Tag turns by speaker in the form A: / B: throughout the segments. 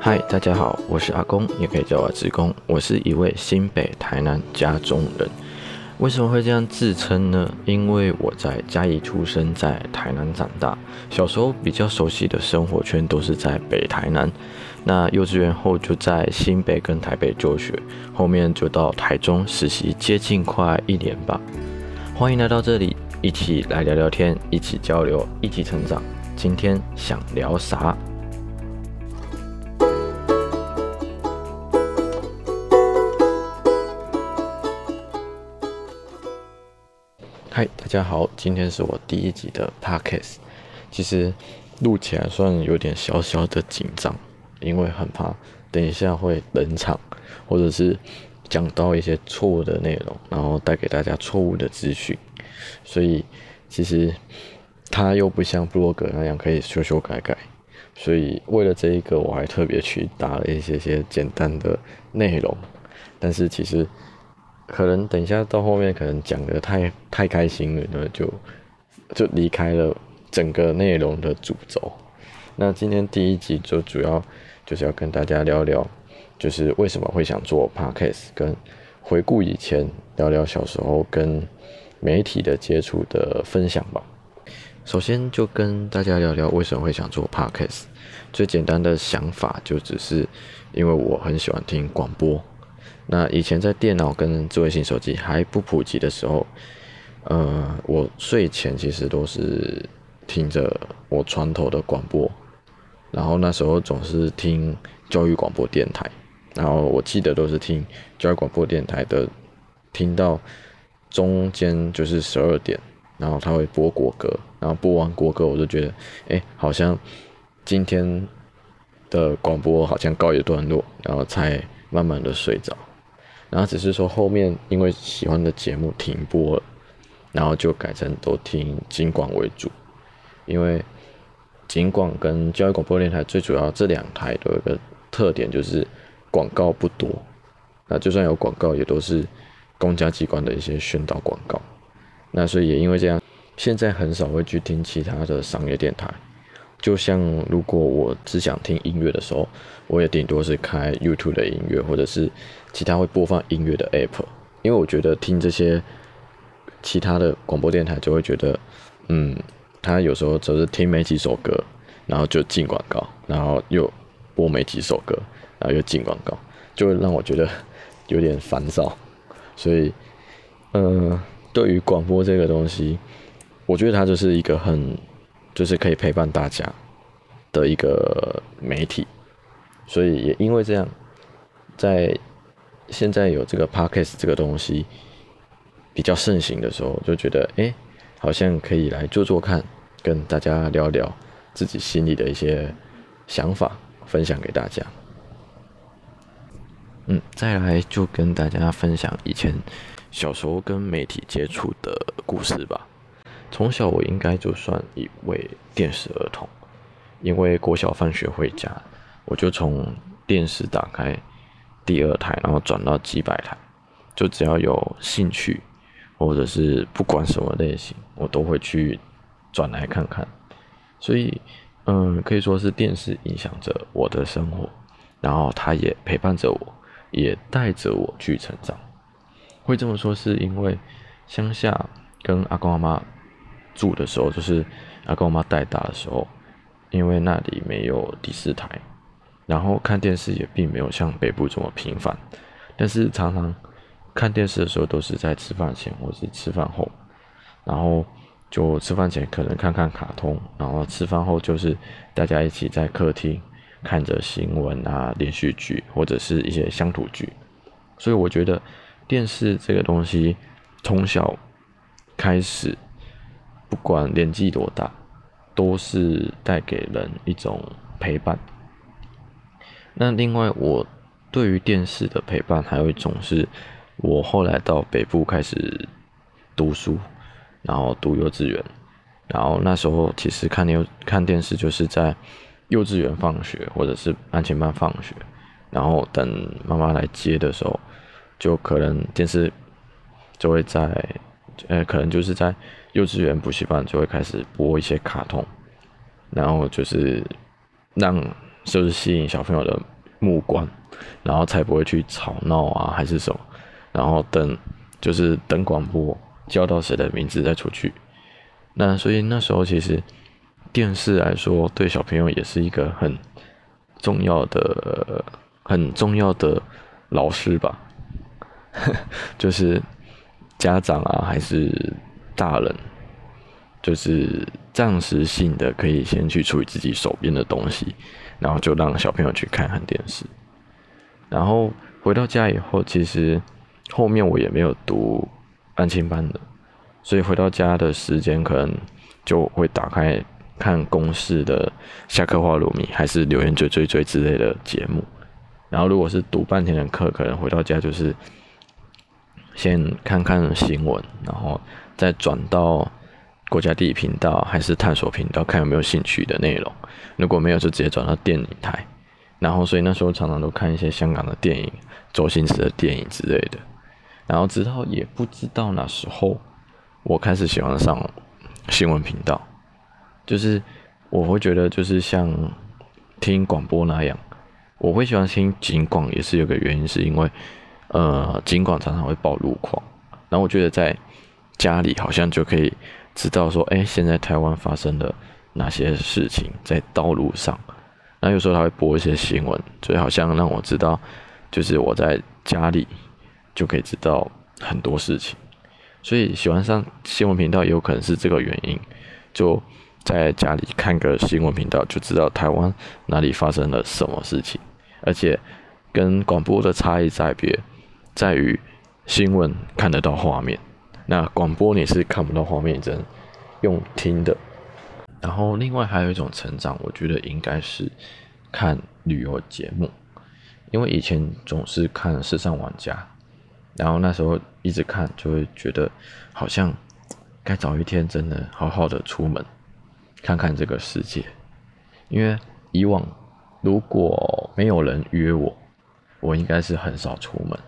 A: 嗨，大家好，我是阿公，也可以叫我职工。我是一位新北台南家中人。为什么会这样自称呢？因为我在嘉义出生，在台南长大，小时候比较熟悉的生活圈都是在北台南。那幼稚园后就在新北跟台北就学，后面就到台中实习，接近快一年吧。欢迎来到这里，一起来聊聊天，一起交流，一起成长。今天想聊啥？嗨，大家好，今天是我第一集的 podcast。其实录起来算有点小小的紧张，因为很怕等一下会冷场，或者是讲到一些错误的内容，然后带给大家错误的资讯。所以其实它又不像布洛格那样可以修修改改。所以为了这一个，我还特别去打了一些些简单的内容。但是其实。可能等一下到后面，可能讲的太太开心了，那就就离开了整个内容的主轴。那今天第一集就主要就是要跟大家聊聊，就是为什么会想做 podcast，跟回顾以前，聊聊小时候跟媒体的接触的分享吧。首先就跟大家聊聊为什么会想做 podcast。最简单的想法就只是因为我很喜欢听广播。那以前在电脑跟智慧型手机还不普及的时候，呃，我睡前其实都是听着我床头的广播，然后那时候总是听教育广播电台，然后我记得都是听教育广播电台的，听到中间就是十二点，然后他会播国歌，然后播完国歌我就觉得，哎，好像今天的广播好像告一段落，然后才慢慢的睡着。然后只是说后面因为喜欢的节目停播了，然后就改成都听金广为主，因为金广跟教育广播电台最主要这两台都有个特点就是广告不多，那就算有广告也都是公家机关的一些宣导广告，那所以也因为这样，现在很少会去听其他的商业电台。就像如果我只想听音乐的时候，我也顶多是开 YouTube 的音乐，或者是其他会播放音乐的 App。因为我觉得听这些其他的广播电台，就会觉得，嗯，他有时候只是听没几首歌，然后就进广告，然后又播没几首歌，然后又进广告，就会让我觉得有点烦躁。所以，嗯，对于广播这个东西，我觉得它就是一个很。就是可以陪伴大家的一个媒体，所以也因为这样，在现在有这个 podcast 这个东西比较盛行的时候，就觉得哎，好像可以来做做看，跟大家聊聊自己心里的一些想法，分享给大家。嗯，再来就跟大家分享以前小时候跟媒体接触的故事吧。从小我应该就算一位电视儿童，因为国小放学回家，我就从电视打开第二台，然后转到几百台，就只要有兴趣，或者是不管什么类型，我都会去转来看看。所以，嗯，可以说是电视影响着我的生活，然后它也陪伴着我，也带着我去成长。会这么说是因为乡下跟阿公阿妈。住的时候，就是阿公阿妈带大的时候，因为那里没有第四台，然后看电视也并没有像北部这么频繁，但是常常看电视的时候都是在吃饭前或是吃饭后，然后就吃饭前可能看看卡通，然后吃饭后就是大家一起在客厅看着新闻啊、连续剧或者是一些乡土剧，所以我觉得电视这个东西从小开始。不管年纪多大，都是带给人一种陪伴。那另外，我对于电视的陪伴，还有一种是，我后来到北部开始读书，然后读幼稚园，然后那时候其实看电看电视就是在幼稚园放学，或者是安全班放学，然后等妈妈来接的时候，就可能电视就会在呃，可能就是在幼稚园补习班就会开始播一些卡通，然后就是让就是吸引小朋友的目光，然后才不会去吵闹啊，还是什么，然后等就是等广播叫到谁的名字再出去。那所以那时候其实电视来说，对小朋友也是一个很重要的、很重要的老师吧。就是家长啊，还是大人，就是暂时性的可以先去处理自己手边的东西，然后就让小朋友去看看电视。然后回到家以后，其实后面我也没有读安亲班的，所以回到家的时间可能就会打开看公式的下课话鲁米，还是留言追追追之类的节目。然后如果是读半天的课，可能回到家就是。先看看新闻，然后再转到国家地理频道还是探索频道，看有没有兴趣的内容。如果没有，就直接转到电影台。然后，所以那时候常常都看一些香港的电影、周星驰的电影之类的。然后，直到也不知道哪时候，我开始喜欢上新闻频道。就是我会觉得，就是像听广播那样，我会喜欢听警广，也是有个原因，是因为。呃，尽管常常会报路况，然后我觉得在家里好像就可以知道说，哎，现在台湾发生了哪些事情在道路上。那有时候他会播一些新闻，所以好像让我知道，就是我在家里就可以知道很多事情。所以喜欢上新闻频道也有可能是这个原因，就在家里看个新闻频道，就知道台湾哪里发生了什么事情，而且跟广播的差异在别。在于新闻看得到画面，那广播你是看不到画面，只能用听的。然后另外还有一种成长，我觉得应该是看旅游节目，因为以前总是看《时尚玩家》，然后那时候一直看，就会觉得好像该早一天真的好好的出门看看这个世界，因为以往如果没有人约我，我应该是很少出门。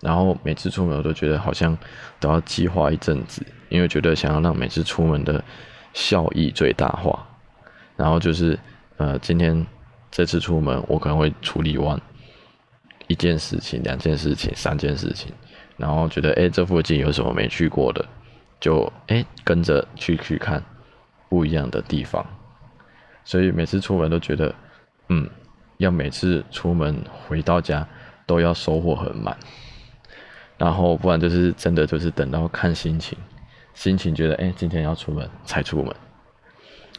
A: 然后每次出门我都觉得好像都要计划一阵子，因为觉得想要让每次出门的效益最大化。然后就是呃，今天这次出门我可能会处理完一件事情、两件事情、三件事情，然后觉得哎，这附近有什么没去过的，就哎跟着去去看不一样的地方。所以每次出门都觉得，嗯，要每次出门回到家都要收获很满。然后不然就是真的就是等到看心情，心情觉得哎今天要出门才出门，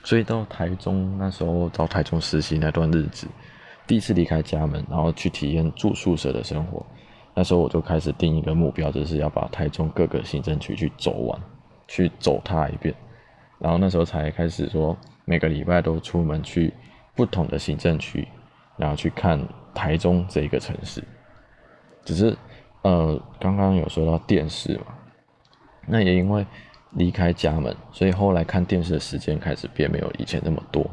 A: 所以到台中那时候到台中实习那段日子，第一次离开家门，然后去体验住宿舍的生活，那时候我就开始定一个目标，就是要把台中各个行政区去走完，去走它一遍，然后那时候才开始说每个礼拜都出门去不同的行政区，然后去看台中这一个城市，只是。呃，刚刚有说到电视嘛，那也因为离开家门，所以后来看电视的时间开始变没有以前那么多，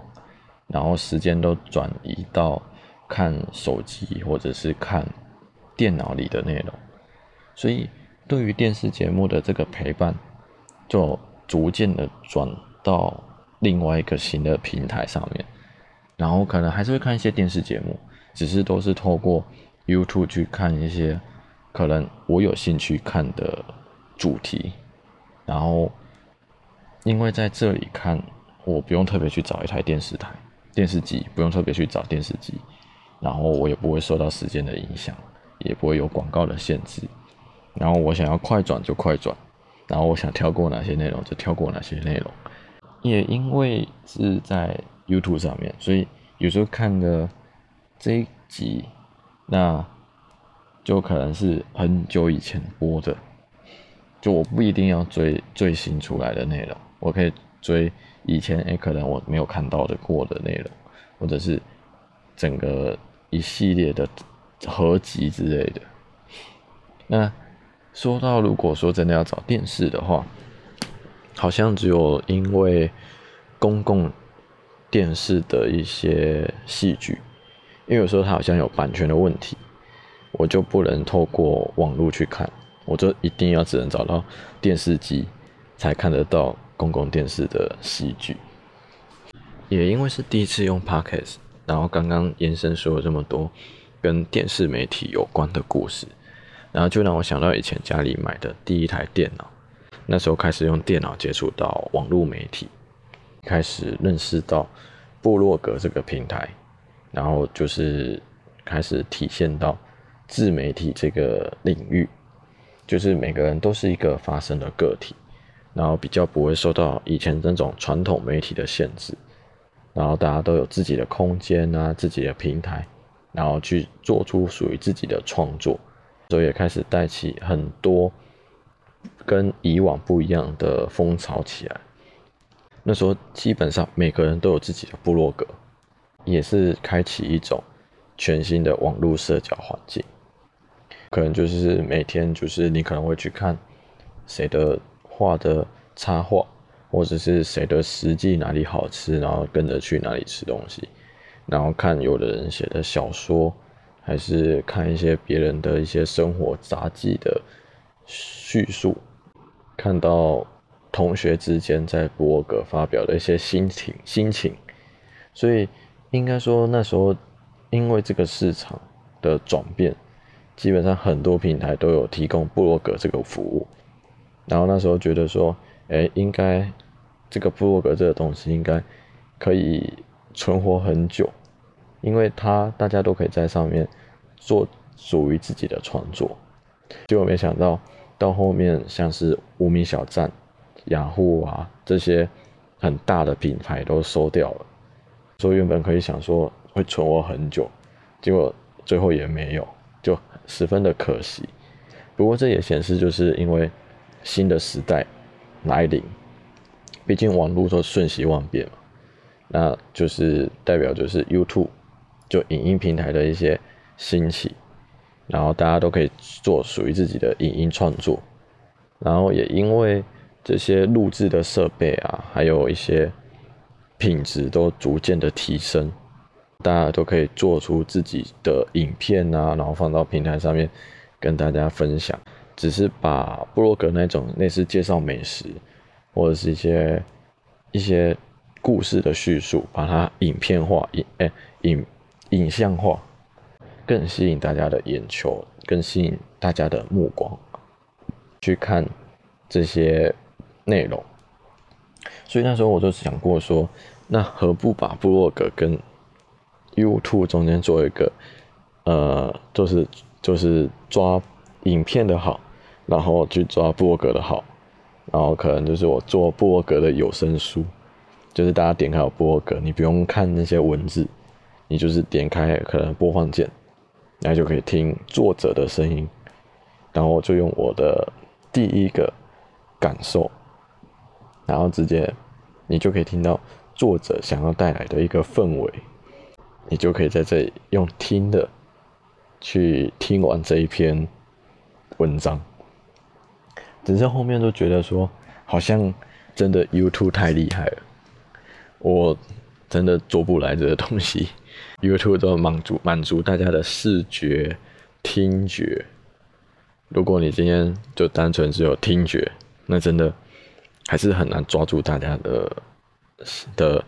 A: 然后时间都转移到看手机或者是看电脑里的内容，所以对于电视节目的这个陪伴，就逐渐的转到另外一个新的平台上面，然后可能还是会看一些电视节目，只是都是透过 YouTube 去看一些。可能我有兴趣看的主题，然后因为在这里看，我不用特别去找一台电视台、电视机，不用特别去找电视机，然后我也不会受到时间的影响，也不会有广告的限制，然后我想要快转就快转，然后我想跳过哪些内容就跳过哪些内容，也因为是在 YouTube 上面，所以有时候看的这一集，那。就可能是很久以前播的，就我不一定要追最新出来的内容，我可以追以前诶可能我没有看到的过的内容，或者是整个一系列的合集之类的。那说到如果说真的要找电视的话，好像只有因为公共电视的一些戏剧，因为有时候它好像有版权的问题。我就不能透过网络去看，我就一定要只能找到电视机才看得到公共电视的戏剧。也因为是第一次用 Podcast，然后刚刚延伸说了这么多跟电视媒体有关的故事，然后就让我想到以前家里买的第一台电脑，那时候开始用电脑接触到网络媒体，开始认识到部落格这个平台，然后就是开始体现到自媒体这个领域，就是每个人都是一个发声的个体，然后比较不会受到以前那种传统媒体的限制。然后大家都有自己的空间啊，自己的平台，然后去做出属于自己的创作，所以也开始带起很多跟以往不一样的风潮起来。那时候基本上每个人都有自己的部落格，也是开启一种全新的网络社交环境。可能就是每天就是你可能会去看谁的画的插画。或者是谁的实际哪里好吃，然后跟着去哪里吃东西，然后看有的人写的小说，还是看一些别人的一些生活杂记的叙述，看到同学之间在博格发表的一些心情心情，所以应该说那时候因为这个市场的转变，基本上很多平台都有提供布洛格这个服务，然后那时候觉得说。哎，应该这个布洛格这个东西应该可以存活很久，因为它大家都可以在上面做属于自己的创作。结果没想到到后面像是无名小站、雅虎啊这些很大的品牌都收掉了，所以原本可以想说会存活很久，结果最后也没有，就十分的可惜。不过这也显示就是因为新的时代。来临，毕竟网络都瞬息万变嘛，那就是代表就是 YouTube 就影音平台的一些兴起，然后大家都可以做属于自己的影音创作，然后也因为这些录制的设备啊，还有一些品质都逐渐的提升，大家都可以做出自己的影片啊，然后放到平台上面跟大家分享。只是把布洛格那种类似介绍美食，或者是一些一些故事的叙述，把它影片化、影哎影影像化，更吸引大家的眼球，更吸引大家的目光去看这些内容。所以那时候我就想过说，那何不把布洛格跟 YouTube 中间做一个，呃，就是就是抓影片的好。然后去抓布洛格的好，然后可能就是我做布洛格的有声书，就是大家点开我布洛格，你不用看那些文字，你就是点开可能播放键，然后就可以听作者的声音，然后就用我的第一个感受，然后直接你就可以听到作者想要带来的一个氛围，你就可以在这里用听的去听完这一篇文章。只是后面都觉得说，好像真的 YouTube 太厉害了，我真的做不来这个东西。YouTube 都满足满足大家的视觉、听觉。如果你今天就单纯只有听觉，那真的还是很难抓住大家的的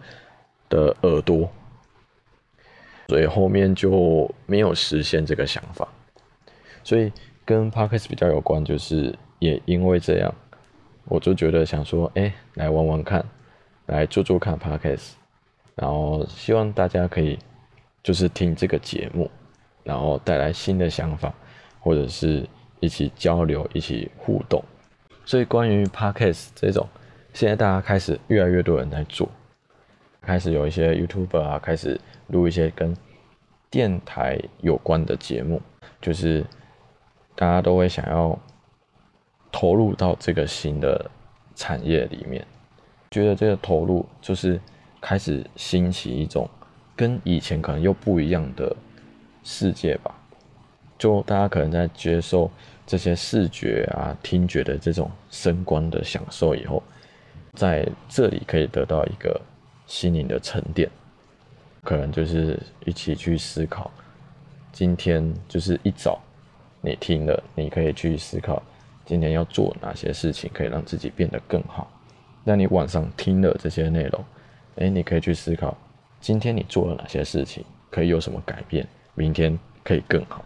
A: 的耳朵。所以后面就没有实现这个想法。所以跟 Podcast 比较有关就是。也因为这样，我就觉得想说，哎，来玩玩看，来做做看 podcast，然后希望大家可以就是听这个节目，然后带来新的想法，或者是一起交流、一起互动。所以关于 podcast 这种，现在大家开始越来越多人在做，开始有一些 YouTuber 啊，开始录一些跟电台有关的节目，就是大家都会想要。投入到这个新的产业里面，觉得这个投入就是开始兴起一种跟以前可能又不一样的世界吧。就大家可能在接受这些视觉啊、听觉的这种声光的享受以后，在这里可以得到一个心灵的沉淀，可能就是一起去思考。今天就是一早你听了，你可以去思考。今天要做哪些事情可以让自己变得更好。那你晚上听了这些内容，诶，你可以去思考，今天你做了哪些事情可以有什么改变，明天可以更好。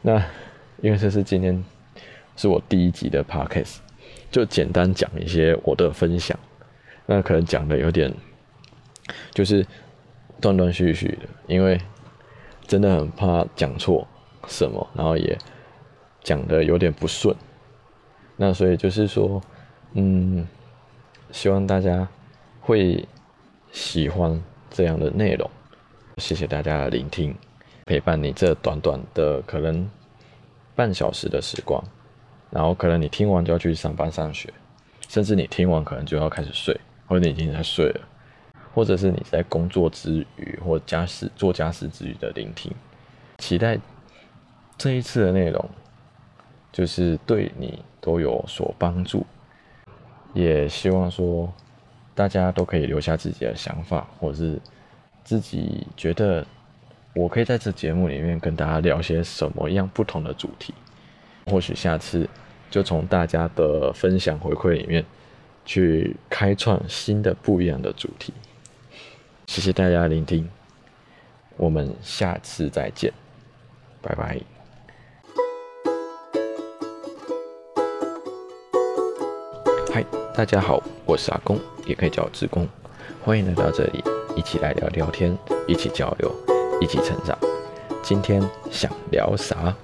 A: 那因为这是今天是我第一集的 podcast，就简单讲一些我的分享。那可能讲的有点就是断断续续的，因为真的很怕讲错什么，然后也讲的有点不顺。那所以就是说，嗯，希望大家会喜欢这样的内容。谢谢大家的聆听，陪伴你这短短的可能半小时的时光，然后可能你听完就要去上班上学，甚至你听完可能就要开始睡。或者你已经在睡了，或者是你在工作之余或家事做家事之余的聆听，期待这一次的内容就是对你都有所帮助，也希望说大家都可以留下自己的想法，或是自己觉得我可以在这节目里面跟大家聊些什么样不同的主题，或许下次就从大家的分享回馈里面。去开创新的不一样的主题。谢谢大家聆听，我们下次再见，拜拜。嗨，大家好，我是阿公，也可以叫我志工，欢迎来到这里，一起来聊聊天，一起交流，一起成长。今天想聊啥？